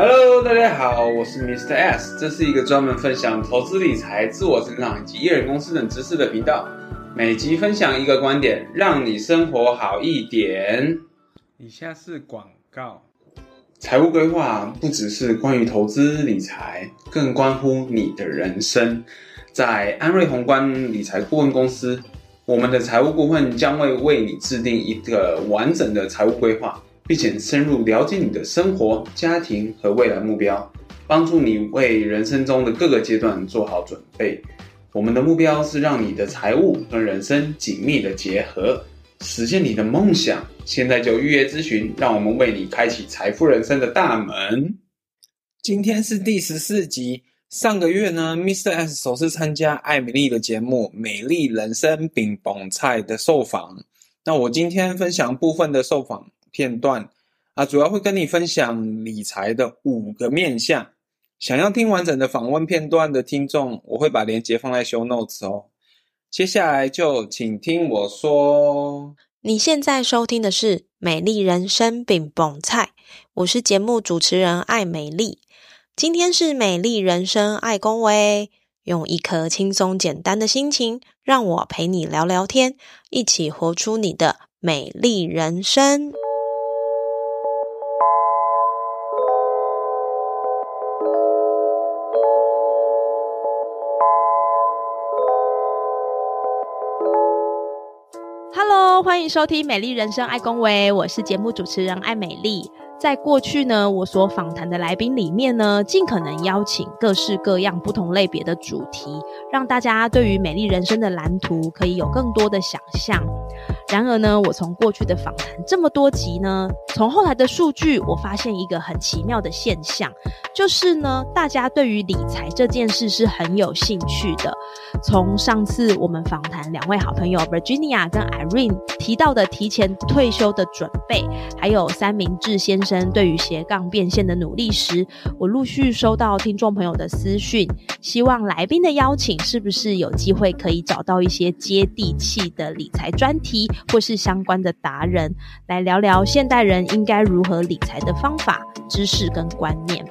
Hello，大家好，我是 Mr. S，这是一个专门分享投资理财、自我成长以及艺人公司等知识的频道。每集分享一个观点，让你生活好一点。以下是广告。财务规划不只是关于投资理财，更关乎你的人生。在安瑞宏观理财顾问公司，我们的财务顾问将会为你制定一个完整的财务规划。并且深入了解你的生活、家庭和未来目标，帮助你为人生中的各个阶段做好准备。我们的目标是让你的财务和人生紧密的结合，实现你的梦想。现在就预约咨询，让我们为你开启财富人生的大门。今天是第十四集。上个月呢，Mr. S 首次参加艾米丽的节目《美丽人生饼蹦菜》的受访。那我今天分享部分的受访。片段啊，主要会跟你分享理财的五个面向。想要听完整的访问片段的听众，我会把链接放在 show notes 哦。接下来就请听我说。你现在收听的是《美丽人生饼蹦菜》，我是节目主持人艾美丽。今天是美丽人生爱公微，用一颗轻松简单的心情，让我陪你聊聊天，一起活出你的美丽人生。欢迎收听《美丽人生爱公维》，我是节目主持人爱美丽。在过去呢，我所访谈的来宾里面呢，尽可能邀请各式各样不同类别的主题，让大家对于美丽人生的蓝图可以有更多的想象。然而呢，我从过去的访谈这么多集呢，从后来的数据，我发现一个很奇妙的现象，就是呢，大家对于理财这件事是很有兴趣的。从上次我们访谈两位好朋友 Virginia 跟 Irene 提到的提前退休的准备，还有三明治先生对于斜杠变现的努力时，我陆续收到听众朋友的私讯，希望来宾的邀请是不是有机会可以找到一些接地气的理财专题。或是相关的达人来聊聊现代人应该如何理财的方法、知识跟观念。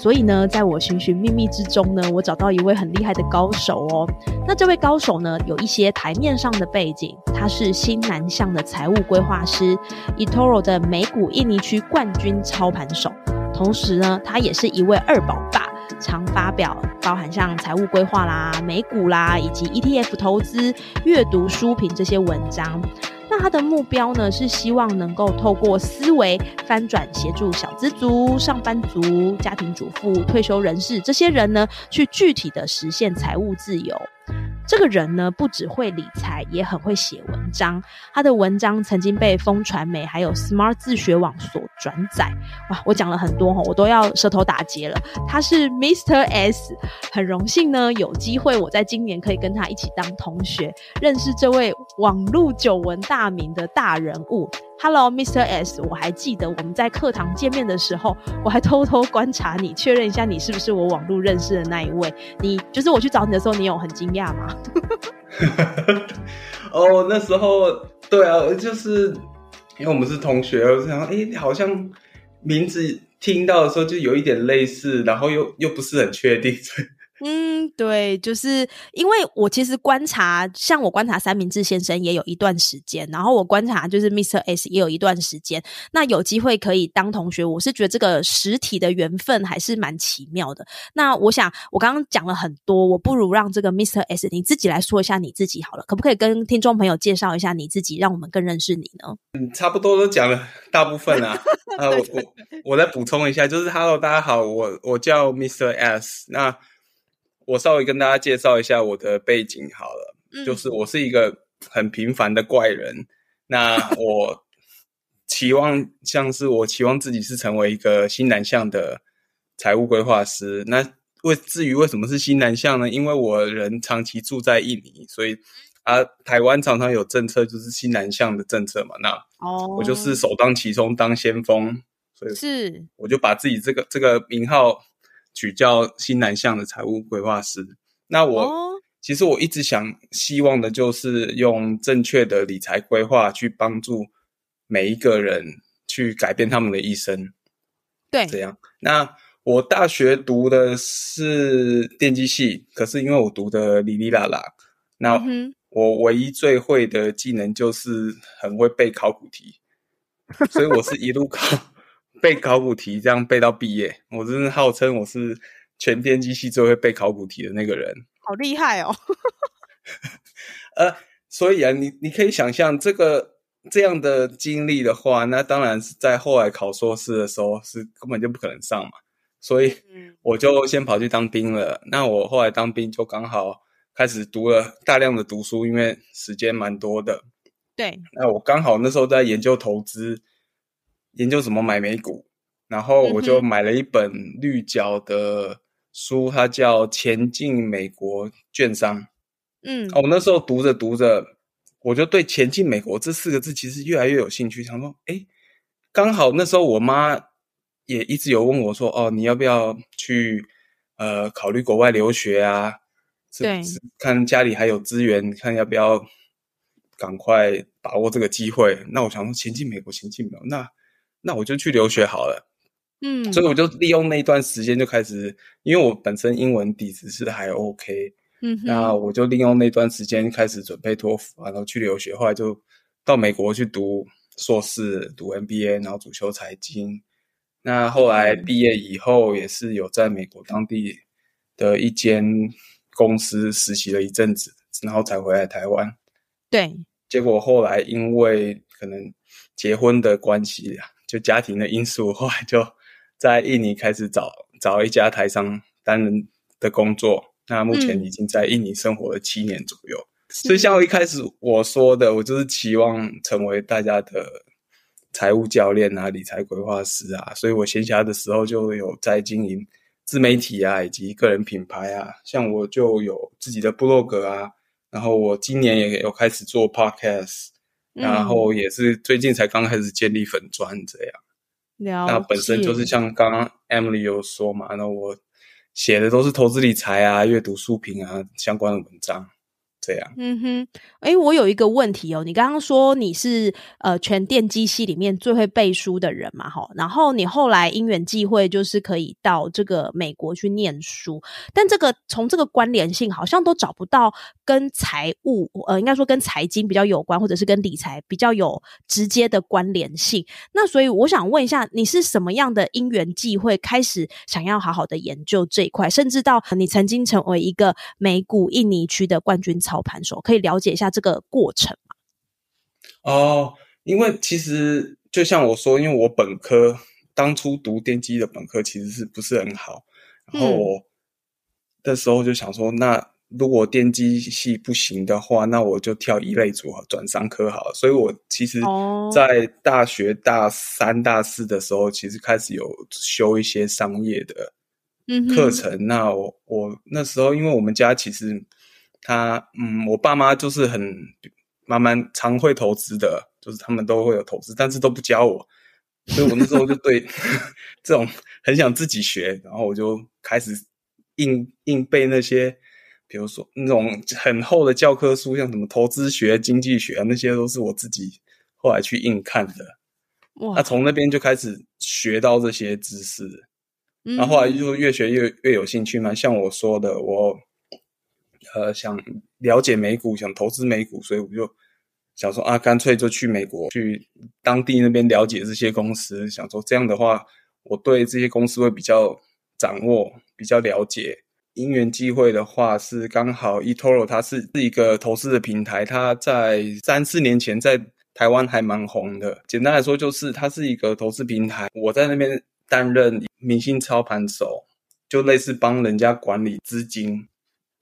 所以呢，在我寻寻觅觅之中呢，我找到一位很厉害的高手哦。那这位高手呢，有一些台面上的背景，他是新南向的财务规划师，eToro 的美股印尼区冠军操盘手，同时呢，他也是一位二宝爸。常发表包含像财务规划啦、美股啦，以及 ETF 投资、阅读书评这些文章。那他的目标呢，是希望能够透过思维翻转，协助小资族、上班族、家庭主妇、退休人士这些人呢，去具体的实现财务自由。这个人呢，不只会理财，也很会写文章。他的文章曾经被风传媒还有 Smart 自学网所转载。哇，我讲了很多齁，我都要舌头打结了。他是 Mr. S，很荣幸呢，有机会我在今年可以跟他一起当同学，认识这位网路久闻大名的大人物。Hello, Mr. S，我还记得我们在课堂见面的时候，我还偷偷观察你，确认一下你是不是我网络认识的那一位。你就是我去找你的时候，你有很惊讶吗？哦，那时候对啊，就是因为我们是同学，我想哎、好像名字听到的时候就有一点类似，然后又又不是很确定。嗯，对，就是因为我其实观察，像我观察三明治先生也有一段时间，然后我观察就是 Mr. S 也有一段时间。那有机会可以当同学，我是觉得这个实体的缘分还是蛮奇妙的。那我想，我刚刚讲了很多，我不如让这个 Mr. S 你自己来说一下你自己好了，可不可以跟听众朋友介绍一下你自己，让我们更认识你呢？嗯，差不多都讲了大部分啊。呃，我我我再补充一下，就是 Hello，大家好，我我叫 Mr. S，那。我稍微跟大家介绍一下我的背景好了，嗯，就是我是一个很平凡的怪人。那我 期望像是我期望自己是成为一个新南向的财务规划师。那为至于为什么是新南向呢？因为我人长期住在印尼，所以啊，台湾常常有政策就是新南向的政策嘛。那我就是首当其冲当先锋，所以是我就把自己这个这个名号。取叫新南向的财务规划师。那我、哦、其实我一直想希望的就是用正确的理财规划去帮助每一个人去改变他们的一生。对，这样。那我大学读的是电机系，可是因为我读的哩哩啦啦，那我唯一最会的技能就是很会背考古题，所以我是一路考背考古题，这样背到毕业。我真是号称我是全电机系最会背考古题的那个人，好厉害哦！呃，所以啊，你你可以想象这个。这样的经历的话，那当然是在后来考硕士的时候是根本就不可能上嘛，所以我就先跑去当兵了。那我后来当兵就刚好开始读了大量的读书，因为时间蛮多的。对，那我刚好那时候在研究投资，研究怎么买美股，然后我就买了一本绿角的书，它叫《前进美国券商》。嗯，我那时候读着读着。我就对“前进美国”这四个字其实越来越有兴趣，想说，哎，刚好那时候我妈也一直有问我说，哦，你要不要去呃考虑国外留学啊？对，看家里还有资源，看要不要赶快把握这个机会。那我想说，前进美国，前进美国，那那我就去留学好了。嗯，所以我就利用那一段时间就开始，因为我本身英文底子是还 OK。嗯，那我就利用那段时间开始准备托福，然后去留学，后来就到美国去读硕士，读 MBA，然后主修财经。那后来毕业以后，也是有在美国当地的一间公司实习了一阵子，然后才回来台湾。对，结果后来因为可能结婚的关系，就家庭的因素，后来就在印尼开始找找一家台商担任的工作。那目前已经在印尼生活了七年左右，嗯、所以像我一开始我说的，我就是期望成为大家的财务教练啊、理财规划师啊，所以我闲暇的时候就有在经营自媒体啊，以及个人品牌啊，像我就有自己的部落格啊，然后我今年也有开始做 podcast，然后也是最近才刚开始建立粉砖这样。那本身就是像刚刚 Emily 有说嘛，那我。写的都是投资理财啊、阅读书评啊相关的文章。这样，嗯哼，哎，我有一个问题哦，你刚刚说你是呃全电机系里面最会背书的人嘛，齁，然后你后来因缘际会就是可以到这个美国去念书，但这个从这个关联性好像都找不到跟财务，呃，应该说跟财经比较有关，或者是跟理财比较有直接的关联性。那所以我想问一下，你是什么样的因缘际会开始想要好好的研究这一块，甚至到你曾经成为一个美股印尼区的冠军操盘手，可以了解一下这个过程吗？哦，因为其实就像我说，因为我本科当初读电机的本科其实是不是很好，然后我那时候就想说，嗯、那如果电机系不行的话，那我就跳一类组合转商科好了。所以我其实，在大学大三、大四的时候，其实开始有修一些商业的课程。嗯、那我我那时候，因为我们家其实。他嗯，我爸妈就是很慢慢常会投资的，就是他们都会有投资，但是都不教我，所以我那时候就对 这种很想自己学，然后我就开始硬硬背那些，比如说那种很厚的教科书，像什么投资学、经济学啊，那些都是我自己后来去硬看的。哇！那从那边就开始学到这些知识，然后后来就越学越越有兴趣嘛。像我说的，我。呃，想了解美股，想投资美股，所以我就想说啊，干脆就去美国，去当地那边了解这些公司。想说这样的话，我对这些公司会比较掌握，比较了解。因缘际会的话，是刚好 eToro 它是是一个投资的平台，它在三四年前在台湾还蛮红的。简单来说，就是它是一个投资平台，我在那边担任明星操盘手，就类似帮人家管理资金。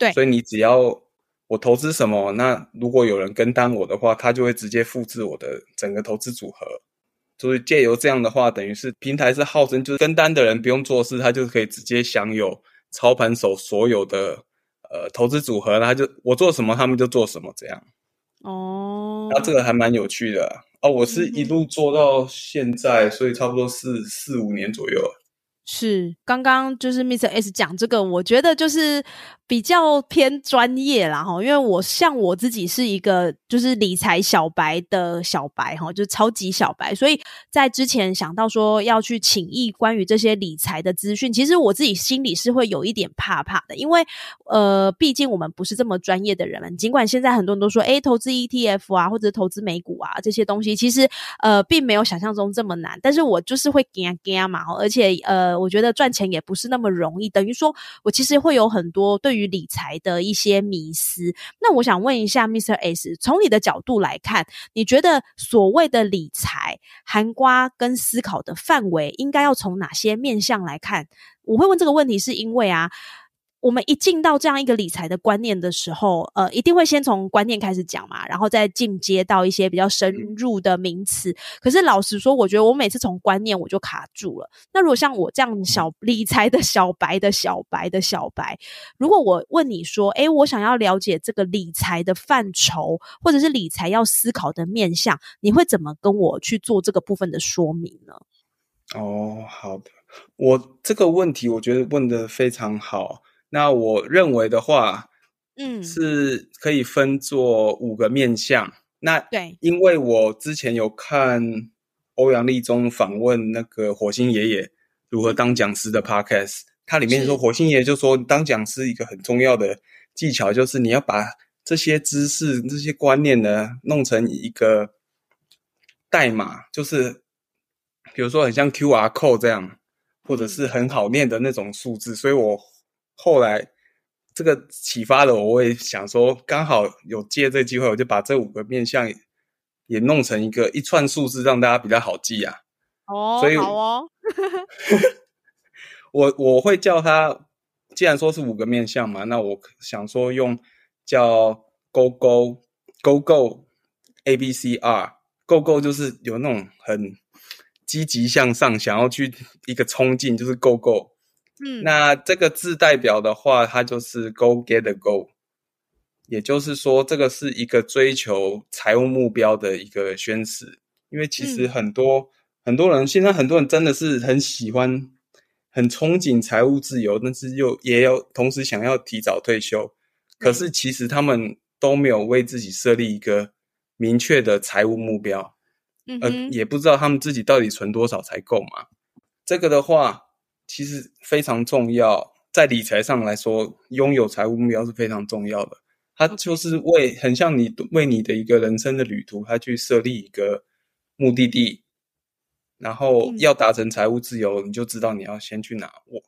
对，所以你只要我投资什么，那如果有人跟单我的话，他就会直接复制我的整个投资组合。所以借由这样的话，等于是平台是号称就是跟单的人不用做事，他就可以直接享有操盘手所有的呃投资组合，他就我做什么，他们就做什么这样。哦，那这个还蛮有趣的哦。我是一路做到现在，嗯、所以差不多是四五年左右。是刚刚就是 Mr. S 讲这个，我觉得就是比较偏专业啦哈，因为我像我自己是一个就是理财小白的小白哈，就是超级小白，所以在之前想到说要去请益关于这些理财的资讯，其实我自己心里是会有一点怕怕的，因为呃，毕竟我们不是这么专业的人们。尽管现在很多人都说，诶，投资 ETF 啊，或者投资美股啊这些东西，其实呃，并没有想象中这么难，但是我就是会惊惊嘛，而且呃，我觉得赚钱也不是那么容易，等于说我其实会有很多对于理财的一些迷思。那我想问一下，Mr. S，从你的角度来看，你觉得所谓的理财含瓜跟思考的范围，应该要从哪些面向来看？我会问这个问题，是因为啊。我们一进到这样一个理财的观念的时候，呃，一定会先从观念开始讲嘛，然后再进阶到一些比较深入的名词。可是老实说，我觉得我每次从观念我就卡住了。那如果像我这样小理财的小白的小白的小白，如果我问你说，诶，我想要了解这个理财的范畴，或者是理财要思考的面向，你会怎么跟我去做这个部分的说明呢？哦，好的，我这个问题我觉得问得非常好。那我认为的话，嗯，是可以分作五个面向。那对，因为我之前有看欧阳立中访问那个火星爷爷如何当讲师的 podcast，它里面说火星爷爷就说，当讲师一个很重要的技巧就是你要把这些知识、这些观念呢弄成一个代码，就是比如说很像 QR code 这样，或者是很好念的那种数字，所以我。后来，这个启发了我，我也想说，刚好有借这个机会，我就把这五个面相也弄成一个一串数字，让大家比较好记啊。哦，所以好哦。我我会叫它，既然说是五个面相嘛，那我想说用叫 Go Go Go Go A B C R Go Go 就是有那种很积极向上，想要去一个冲劲，就是 Go Go。嗯，那这个字代表的话，它就是 Go Get the Go，也就是说，这个是一个追求财务目标的一个宣誓。因为其实很多、嗯、很多人，现在很多人真的是很喜欢、很憧憬财务自由，但是又也有同时想要提早退休。可是其实他们都没有为自己设立一个明确的财务目标，嗯，呃，也不知道他们自己到底存多少才够嘛。这个的话。其实非常重要，在理财上来说，拥有财务目标是非常重要的。它就是为很像你为你的一个人生的旅途，它去设立一个目的地，然后要达成财务自由，你就知道你要先去哪。我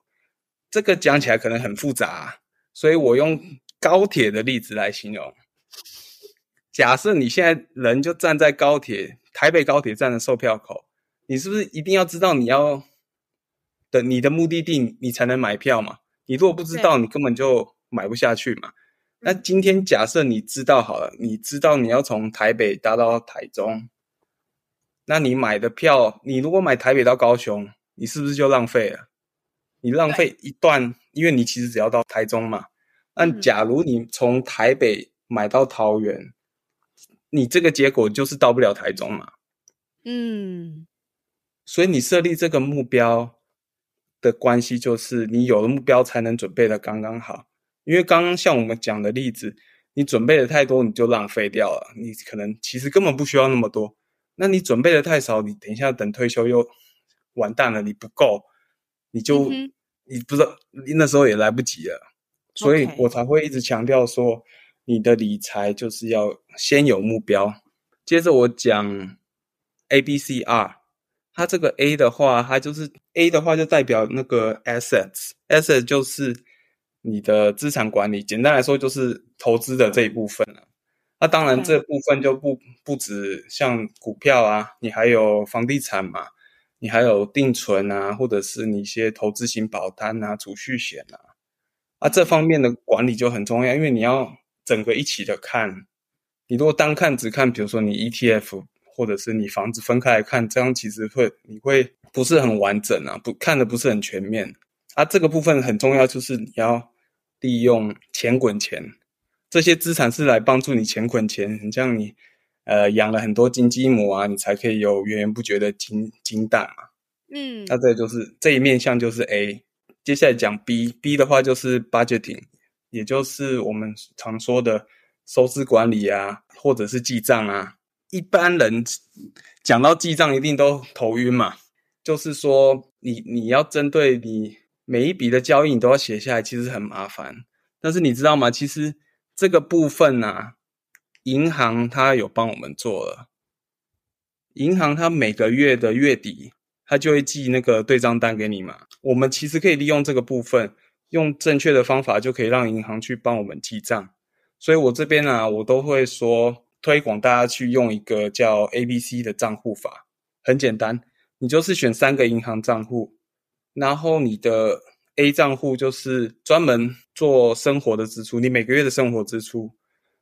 这个讲起来可能很复杂，所以我用高铁的例子来形容。假设你现在人就站在高铁台北高铁站的售票口，你是不是一定要知道你要？的你的目的地，你才能买票嘛。你如果不知道，你根本就买不下去嘛。那今天假设你知道好了，你知道你要从台北搭到台中，那你买的票，你如果买台北到高雄，你是不是就浪费了？你浪费一段，因为你其实只要到台中嘛。那假如你从台北买到桃园，你这个结果就是到不了台中嘛。嗯，所以你设立这个目标。的关系就是你有了目标才能准备的刚刚好，因为刚刚像我们讲的例子，你准备的太多你就浪费掉了，你可能其实根本不需要那么多。那你准备的太少，你等一下等退休又完蛋了，你不够，你就、嗯、你不知道你那时候也来不及了，所以我才会一直强调说，你的理财就是要先有目标。接着我讲 A B C R。它这个 A 的话，它就是 A 的话，就代表那个 assets，assets 就是你的资产管理。简单来说，就是投资的这一部分了。那当然，这部分就不不止像股票啊，你还有房地产嘛，你还有定存啊，或者是你一些投资型保单啊、储蓄险啊，啊，这方面的管理就很重要，因为你要整个一起的看。你如果单看只看，比如说你 ETF。或者是你房子分开来看，这样其实会你会不是很完整啊，不看的不是很全面啊。这个部分很重要，就是你要利用钱滚钱，这些资产是来帮助你钱滚钱。你像你呃养了很多金鸡母啊，你才可以有源源不绝的金金蛋嘛。嗯，那这就是这一面向就是 A。接下来讲 B，B 的话就是 budgeting，也就是我们常说的收支管理啊，或者是记账啊。一般人讲到记账，一定都头晕嘛。就是说你，你要针对你每一笔的交易，你都要写下来，其实很麻烦。但是你知道吗？其实这个部分啊，银行它有帮我们做了。银行它每个月的月底，它就会寄那个对账单给你嘛。我们其实可以利用这个部分，用正确的方法，就可以让银行去帮我们记账。所以我这边啊，我都会说推广大家去用一个叫 ABC 的账户法，很简单，你就是选三个银行账户，然后你的 A 账户就是专门做生活的支出，你每个月的生活支出。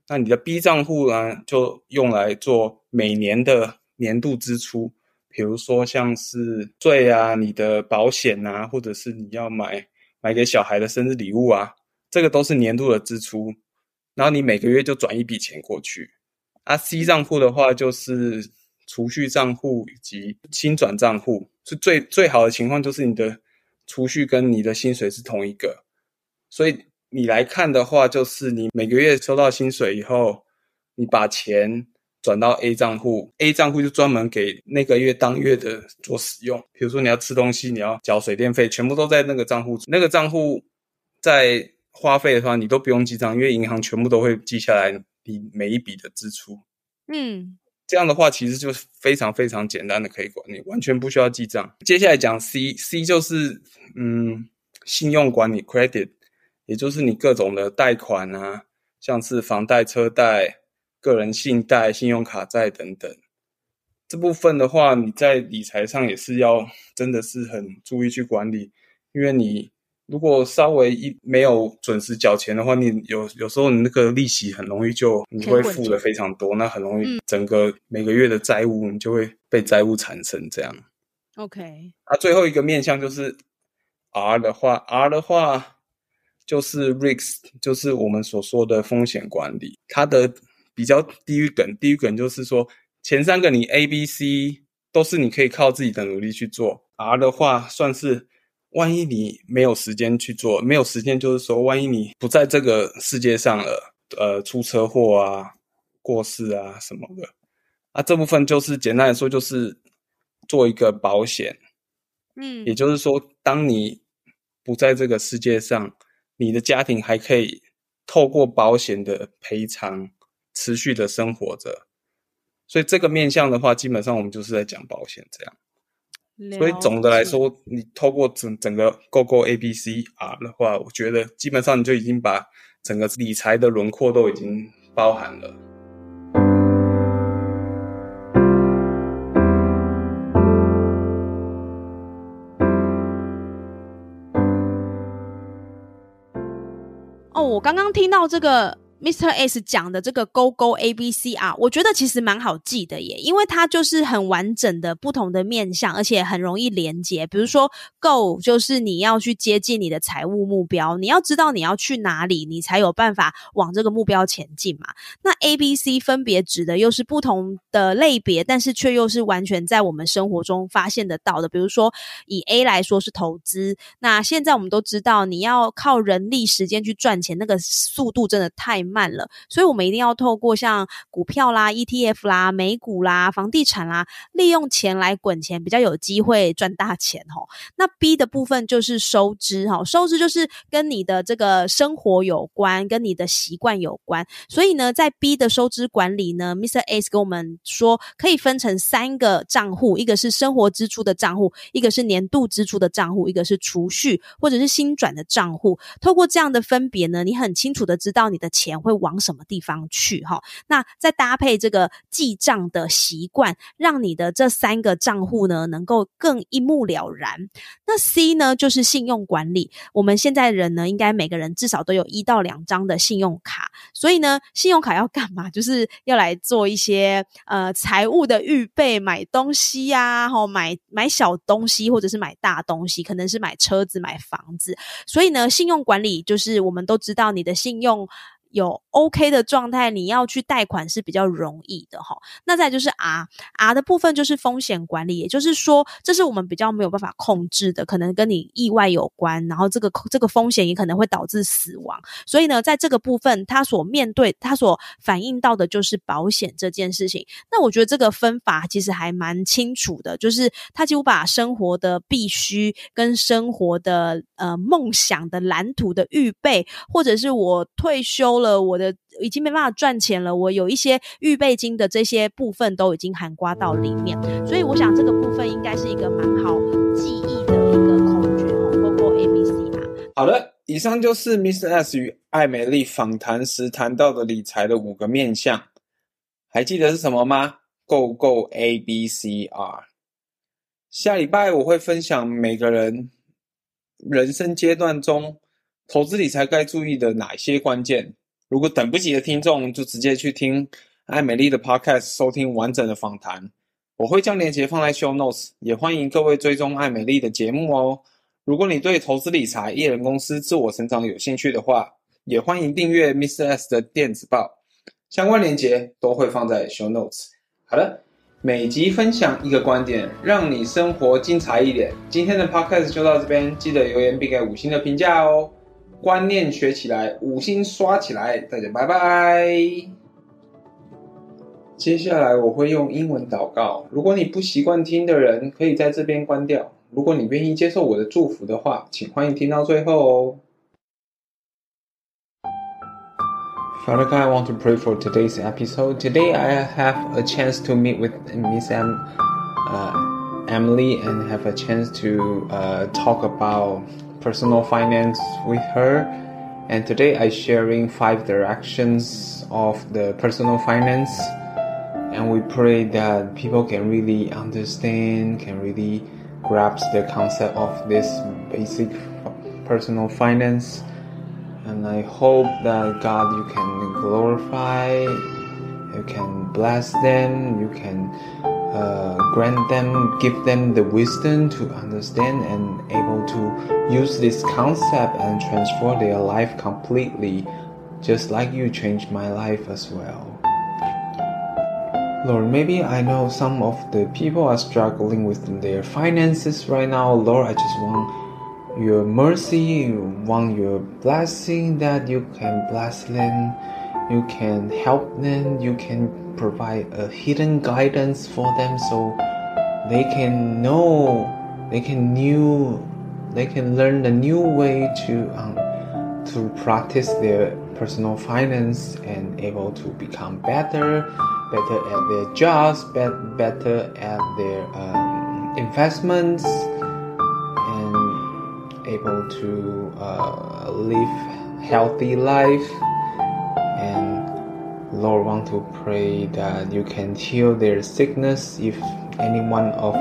那你的 B 账户呢，就用来做每年的。年度支出，比如说像是税啊、你的保险啊，或者是你要买买给小孩的生日礼物啊，这个都是年度的支出。然后你每个月就转一笔钱过去。啊，C 账户的话就是储蓄账户以及薪转账户，是最最好的情况，就是你的储蓄跟你的薪水是同一个。所以你来看的话，就是你每个月收到薪水以后，你把钱。转到 A 账户，A 账户就专门给那个月当月的做使用。比如说你要吃东西，你要缴水电费，全部都在那个账户。那个账户在花费的话，你都不用记账，因为银行全部都会记下来你每一笔的支出。嗯，这样的话其实就非常非常简单的可以管理，完全不需要记账。接下来讲 C，C 就是嗯信用管理 （credit），也就是你各种的贷款啊，像是房贷、车贷。个人信贷、信用卡债等等，这部分的话，你在理财上也是要真的是很注意去管理，因为你如果稍微一没有准时缴钱的话，你有有时候你那个利息很容易就你会付的非常多，那很容易整个每个月的债务你就会被债务缠身这样。OK，啊，最后一个面向就是 R 的话，R 的话就是 risk，就是我们所说的风险管理，它的。比较低于梗，低于梗就是说前三个你 A、B、C 都是你可以靠自己的努力去做，R 的话算是万一你没有时间去做，没有时间就是说万一你不在这个世界上了，呃，出车祸啊、过世啊什么的，啊，这部分就是简单来说就是做一个保险，嗯，也就是说当你不在这个世界上，你的家庭还可以透过保险的赔偿。持续的生活着，所以这个面向的话，基本上我们就是在讲保险这样。所以总的来说，你透过整整个 GoGo A B C R 的话，我觉得基本上你就已经把整个理财的轮廓都已经包含了。哦，我刚刚听到这个。Mr. S 讲的这个 Go Go A B C 啊我觉得其实蛮好记的耶，因为它就是很完整的不同的面向，而且很容易连接。比如说 Go 就是你要去接近你的财务目标，你要知道你要去哪里，你才有办法往这个目标前进嘛。那 A B C 分别指的又是不同的类别，但是却又是完全在我们生活中发现得到的。比如说以 A 来说是投资，那现在我们都知道你要靠人力时间去赚钱，那个速度真的太慢了，所以我们一定要透过像股票啦、ETF 啦、美股啦、房地产啦，利用钱来滚钱，比较有机会赚大钱哦。那 B 的部分就是收支齁，收支就是跟你的这个生活有关，跟你的习惯有关。所以呢，在 B 的收支管理呢，Mr. S 跟我们说可以分成三个账户，一个是生活支出的账户，一个是年度支出的账户，一个是储蓄或者是新转的账户。透过这样的分别呢，你很清楚的知道你的钱。会往什么地方去？哈，那再搭配这个记账的习惯，让你的这三个账户呢，能够更一目了然。那 C 呢，就是信用管理。我们现在人呢，应该每个人至少都有一到两张的信用卡。所以呢，信用卡要干嘛？就是要来做一些呃财务的预备，买东西呀，哈，买买小东西或者是买大东西，可能是买车子、买房子。所以呢，信用管理就是我们都知道你的信用。有 OK 的状态，你要去贷款是比较容易的哈。那再就是 R R 的部分就是风险管理，也就是说，这是我们比较没有办法控制的，可能跟你意外有关，然后这个这个风险也可能会导致死亡。所以呢，在这个部分，他所面对、他所反映到的就是保险这件事情。那我觉得这个分法其实还蛮清楚的，就是他几乎把生活的必须跟生活的呃梦想的蓝图的预备，或者是我退休了，我的已经没办法赚钱了，我有一些预备金的这些部分都已经含刮到里面。所以我想这个部分应该是一个蛮好记忆的一个口诀哦，包括 A、B、C 啊。好的，以上就是 Mr. S 与艾美丽访谈时谈到的理财的五个面向，还记得是什么吗？Go Go A B C R。下礼拜我会分享每个人人生阶段中投资理财该注意的哪些关键。如果等不及的听众，就直接去听艾美丽的 Podcast，收听完整的访谈。我会将链接放在 Show Notes，也欢迎各位追踪艾美丽的节目哦。如果你对投资理财、艺人公司、自我成长有兴趣的话，也欢迎订阅 Mr. S 的电子报，相关链接都会放在 Show Notes。好了，每集分享一个观点，让你生活精彩一点。今天的 Podcast 就到这边，记得留言并给五星的评价哦。观念学起来，五星刷起来，大家拜拜。接下来我会用英文祷告，如果你不习惯听的人，可以在这边关掉。如果你愿意接受我的祝福的话，请欢迎听到最后哦。Father God, I want to pray for today's episode. Today I have a chance to meet with Miss M, uh, Emily, and have a chance to uh, talk about personal finance with her. And today I sharing five directions of the personal finance. And we pray that people can really understand, can really grasp the concept of this basic personal finance. And I hope that God, you can glorify, you can bless them, you can uh, grant them, give them the wisdom to understand and able to use this concept and transform their life completely, just like you changed my life as well. Lord, maybe I know some of the people are struggling with their finances right now. Lord, I just want your mercy, want your blessing that you can bless them, you can help them, you can provide a hidden guidance for them so they can know, they can new, they can learn a new way to um, to practice their personal finance and able to become better, better at their jobs, better at their um, investments, and able to uh, live healthy life Lord want to pray that you can heal their sickness if any one of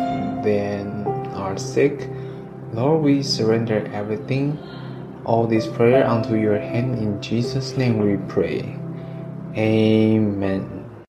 them are sick. Lord, we surrender everything, all this prayer unto your hand. In Jesus' name we pray. Amen.